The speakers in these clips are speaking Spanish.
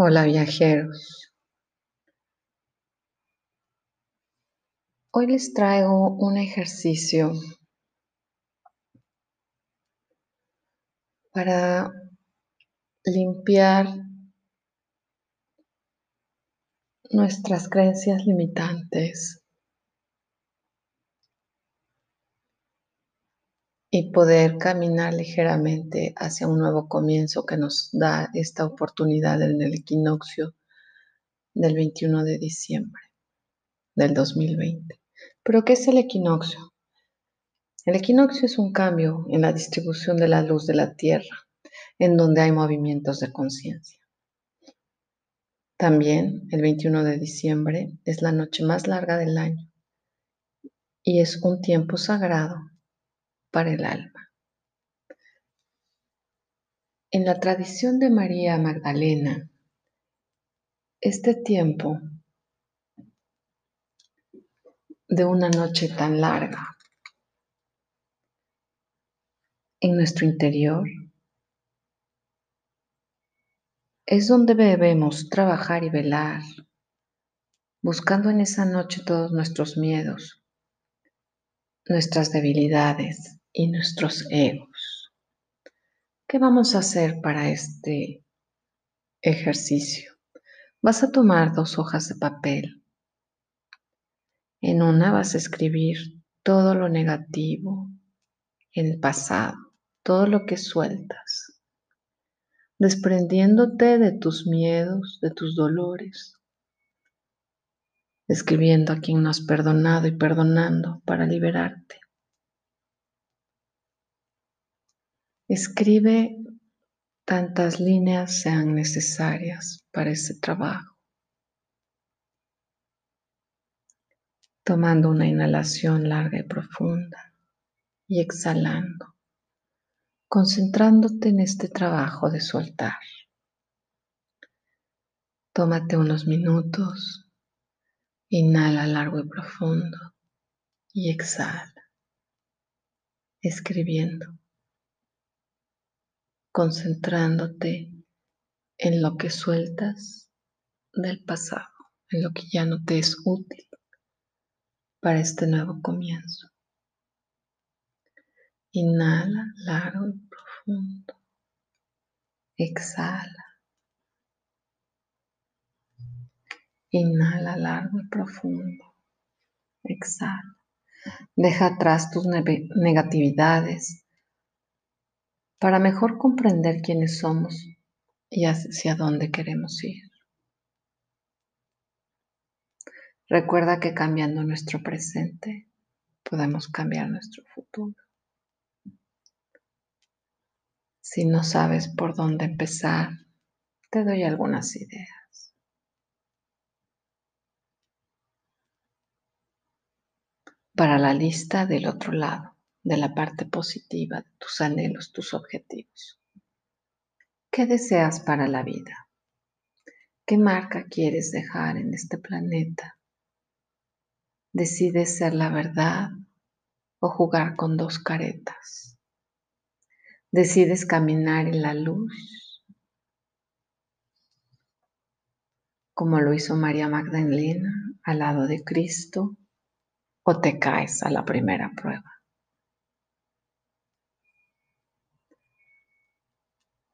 Hola viajeros. Hoy les traigo un ejercicio para limpiar nuestras creencias limitantes y poder caminar ligeramente hacia un nuevo comienzo que nos da esta oportunidad en el equinoccio del 21 de diciembre del 2020. ¿Pero qué es el equinoccio? El equinoccio es un cambio en la distribución de la luz de la Tierra, en donde hay movimientos de conciencia. También el 21 de diciembre es la noche más larga del año y es un tiempo sagrado para el alma. En la tradición de María Magdalena, este tiempo de una noche tan larga en nuestro interior es donde debemos trabajar y velar, buscando en esa noche todos nuestros miedos, nuestras debilidades, y nuestros egos. ¿Qué vamos a hacer para este ejercicio? Vas a tomar dos hojas de papel. En una vas a escribir todo lo negativo, el pasado, todo lo que sueltas, desprendiéndote de tus miedos, de tus dolores, escribiendo a quien no has perdonado y perdonando para liberarte. Escribe tantas líneas sean necesarias para ese trabajo. Tomando una inhalación larga y profunda y exhalando, concentrándote en este trabajo de soltar. Tómate unos minutos, inhala largo y profundo y exhala, escribiendo concentrándote en lo que sueltas del pasado, en lo que ya no te es útil para este nuevo comienzo. Inhala largo y profundo. Exhala. Inhala largo y profundo. Exhala. Deja atrás tus negatividades, para mejor comprender quiénes somos y hacia dónde queremos ir. Recuerda que cambiando nuestro presente podemos cambiar nuestro futuro. Si no sabes por dónde empezar, te doy algunas ideas. Para la lista del otro lado de la parte positiva de tus anhelos, tus objetivos. ¿Qué deseas para la vida? ¿Qué marca quieres dejar en este planeta? ¿Decides ser la verdad o jugar con dos caretas? ¿Decides caminar en la luz? Como lo hizo María Magdalena al lado de Cristo, o te caes a la primera prueba.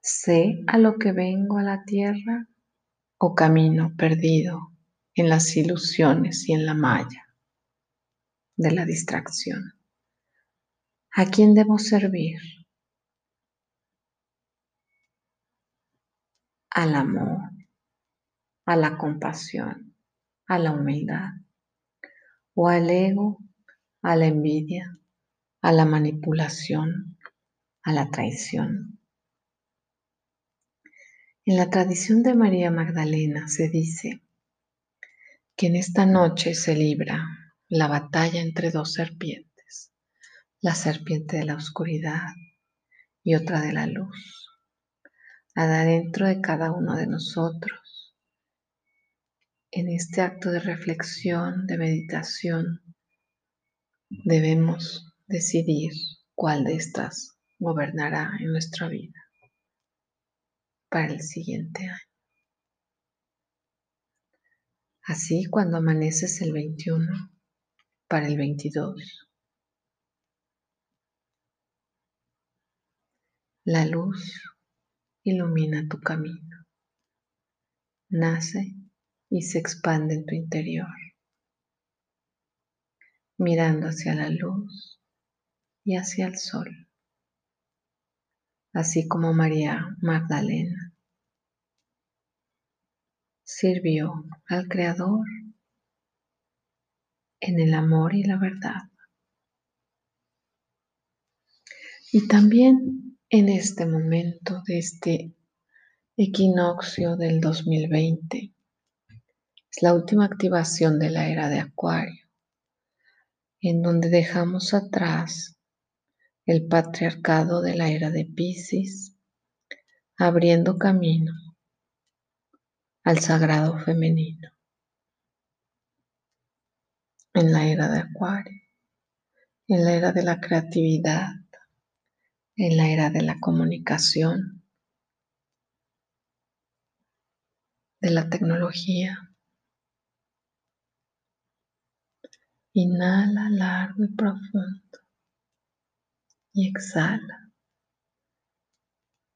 ¿Sé a lo que vengo a la tierra o camino perdido en las ilusiones y en la malla de la distracción? ¿A quién debo servir? Al amor, a la compasión, a la humildad, o al ego, a la envidia, a la manipulación, a la traición. En la tradición de María Magdalena se dice que en esta noche se libra la batalla entre dos serpientes, la serpiente de la oscuridad y otra de la luz. Adentro de cada uno de nosotros, en este acto de reflexión, de meditación, debemos decidir cuál de estas gobernará en nuestra vida para el siguiente año. Así cuando amaneces el 21 para el 22, la luz ilumina tu camino, nace y se expande en tu interior, mirando hacia la luz y hacia el sol, así como María Magdalena sirvió al Creador en el amor y la verdad. Y también en este momento de este equinoccio del 2020, es la última activación de la era de Acuario, en donde dejamos atrás el patriarcado de la era de Pisces, abriendo camino al sagrado femenino en la era de Acuario, en la era de la creatividad, en la era de la comunicación, de la tecnología. Inhala largo y profundo y exhala.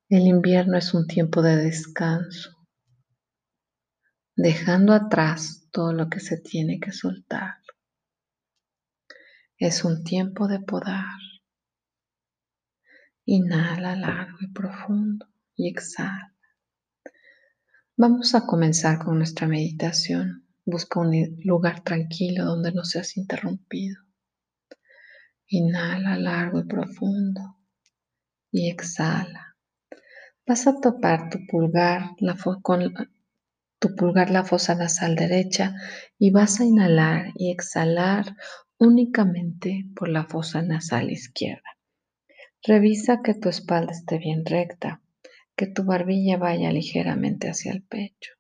El invierno es un tiempo de descanso dejando atrás todo lo que se tiene que soltar. Es un tiempo de podar. Inhala largo y profundo y exhala. Vamos a comenzar con nuestra meditación. Busca un lugar tranquilo donde no seas interrumpido. Inhala largo y profundo y exhala. Vas a topar tu pulgar la con tu pulgar la fosa nasal derecha y vas a inhalar y exhalar únicamente por la fosa nasal izquierda. Revisa que tu espalda esté bien recta, que tu barbilla vaya ligeramente hacia el pecho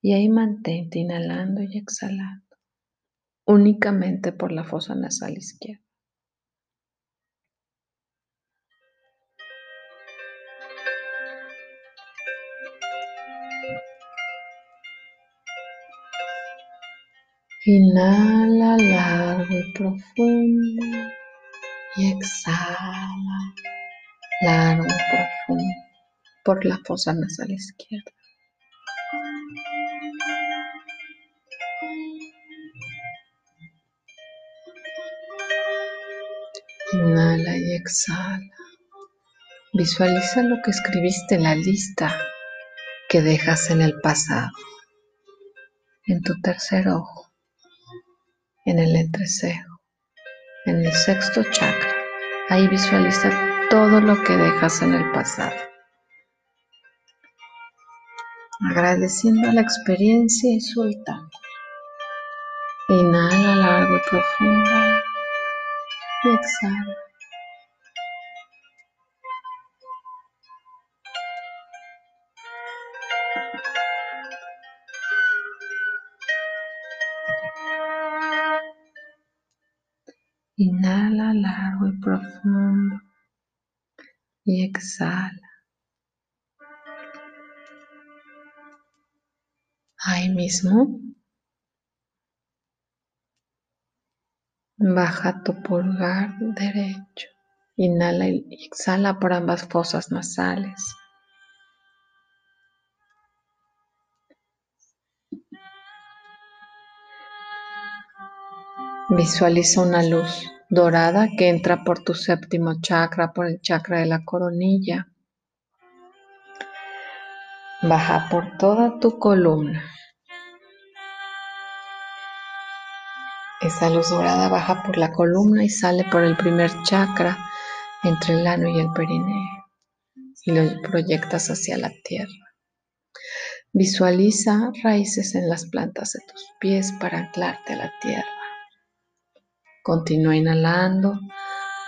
y ahí mantente inhalando y exhalando únicamente por la fosa nasal izquierda. Inhala largo y profundo y exhala largo y profundo por la fosa nasal izquierda. Inhala y exhala. Visualiza lo que escribiste en la lista que dejas en el pasado, en tu tercer ojo en el entrecejo, en el sexto chakra. Ahí visualiza todo lo que dejas en el pasado. Agradeciendo la experiencia y soltando. Inhala largo y profundo y exhala. Inhala largo y profundo y exhala. Ahí mismo, baja tu pulgar derecho. Inhala y exhala por ambas fosas nasales. Visualiza una luz dorada que entra por tu séptimo chakra, por el chakra de la coronilla. Baja por toda tu columna. Esa luz dorada baja por la columna y sale por el primer chakra entre el ano y el perineo y lo proyectas hacia la tierra. Visualiza raíces en las plantas de tus pies para anclarte a la tierra. Continúa inhalando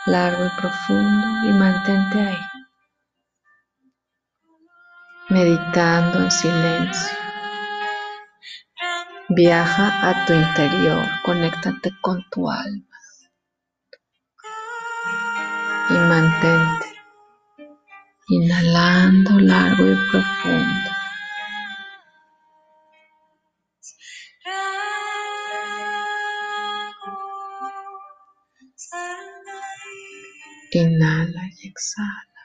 largo y profundo y mantente ahí. Meditando en silencio. Viaja a tu interior, conéctate con tu alma y mantente inhalando largo y profundo. Inhala y exhala.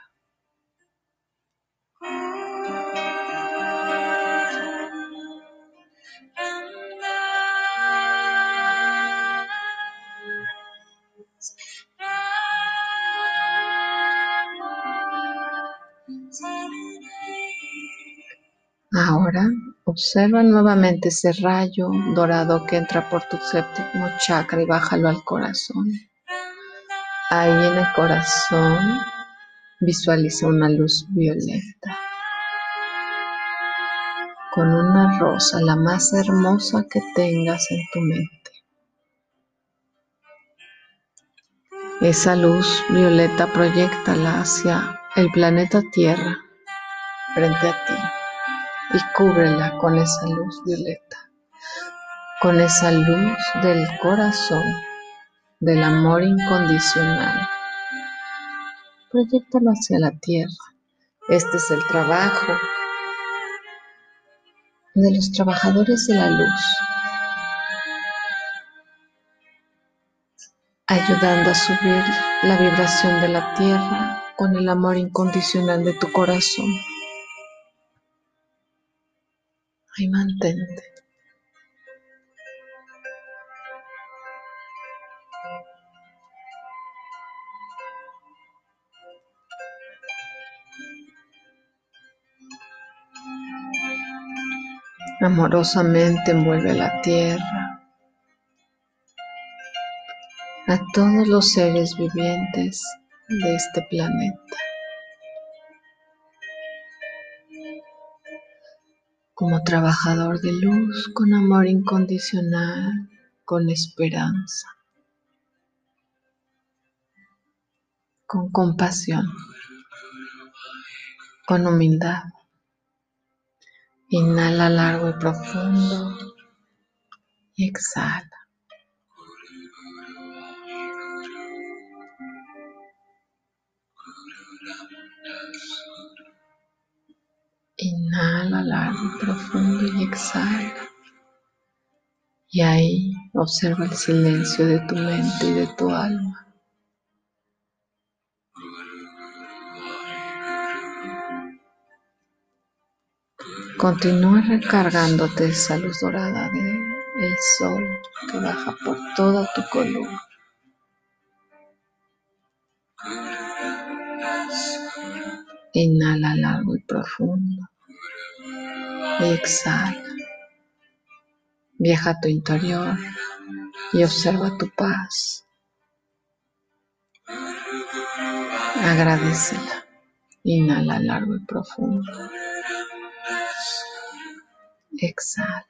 Ahora observa nuevamente ese rayo dorado que entra por tu séptimo chakra y bájalo al corazón. Ahí en el corazón visualiza una luz violeta con una rosa, la más hermosa que tengas en tu mente. Esa luz violeta proyectala hacia el planeta Tierra frente a ti y cúbrela con esa luz violeta, con esa luz del corazón, del amor incondicional. Proyectalo hacia la tierra. Este es el trabajo de los trabajadores de la luz, ayudando a subir la vibración de la tierra con el amor incondicional de tu corazón. Ahí mantente. Amorosamente envuelve la tierra, a todos los seres vivientes de este planeta. como trabajador de luz con amor incondicional, con esperanza, con compasión, con humildad. Inhala largo y profundo y exhala. Inhala largo y profundo y exhala. Y ahí observa el silencio de tu mente y de tu alma. Continúa recargándote esa luz dorada del sol que baja por toda tu columna. Inhala largo y profundo. Y exhala. Viaja a tu interior y observa tu paz. Agradecela. Inhala largo y profundo. Exhala.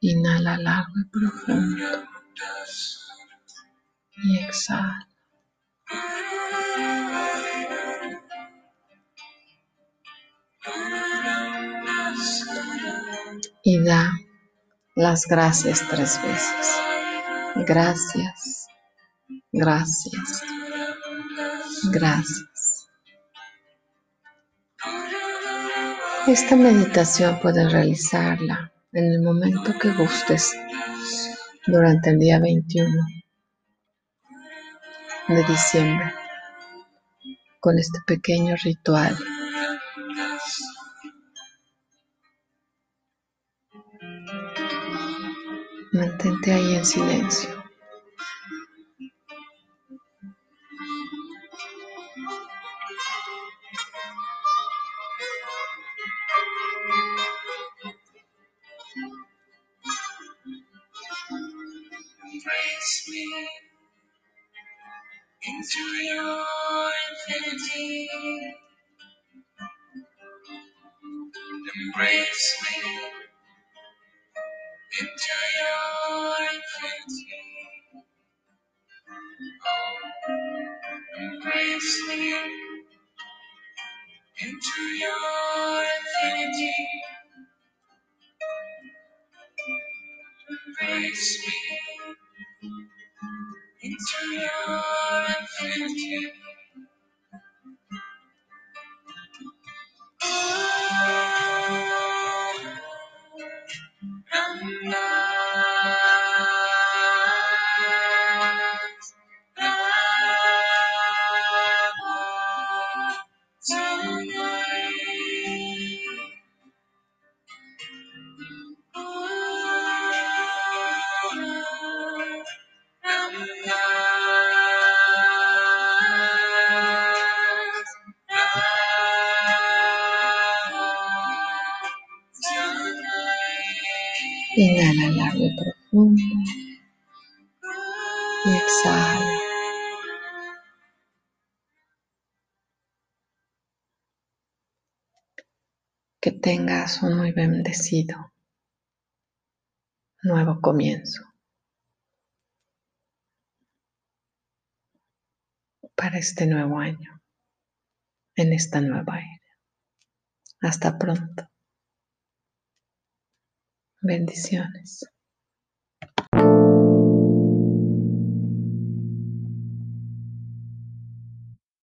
Inhala largo y profundo. Y exhala. Y da las gracias tres veces. Gracias, gracias, gracias. Esta meditación puedes realizarla en el momento que gustes durante el día 21 de diciembre con este pequeño ritual. Mantente ahí en silencio. Into your infinity. Embrace me into your infinity. Oh, embrace me into your infinity. Embrace me Inhala largo y profundo y exhala. Que tengas un muy bendecido nuevo comienzo para este nuevo año, en esta nueva era. Hasta pronto. Bendiciones.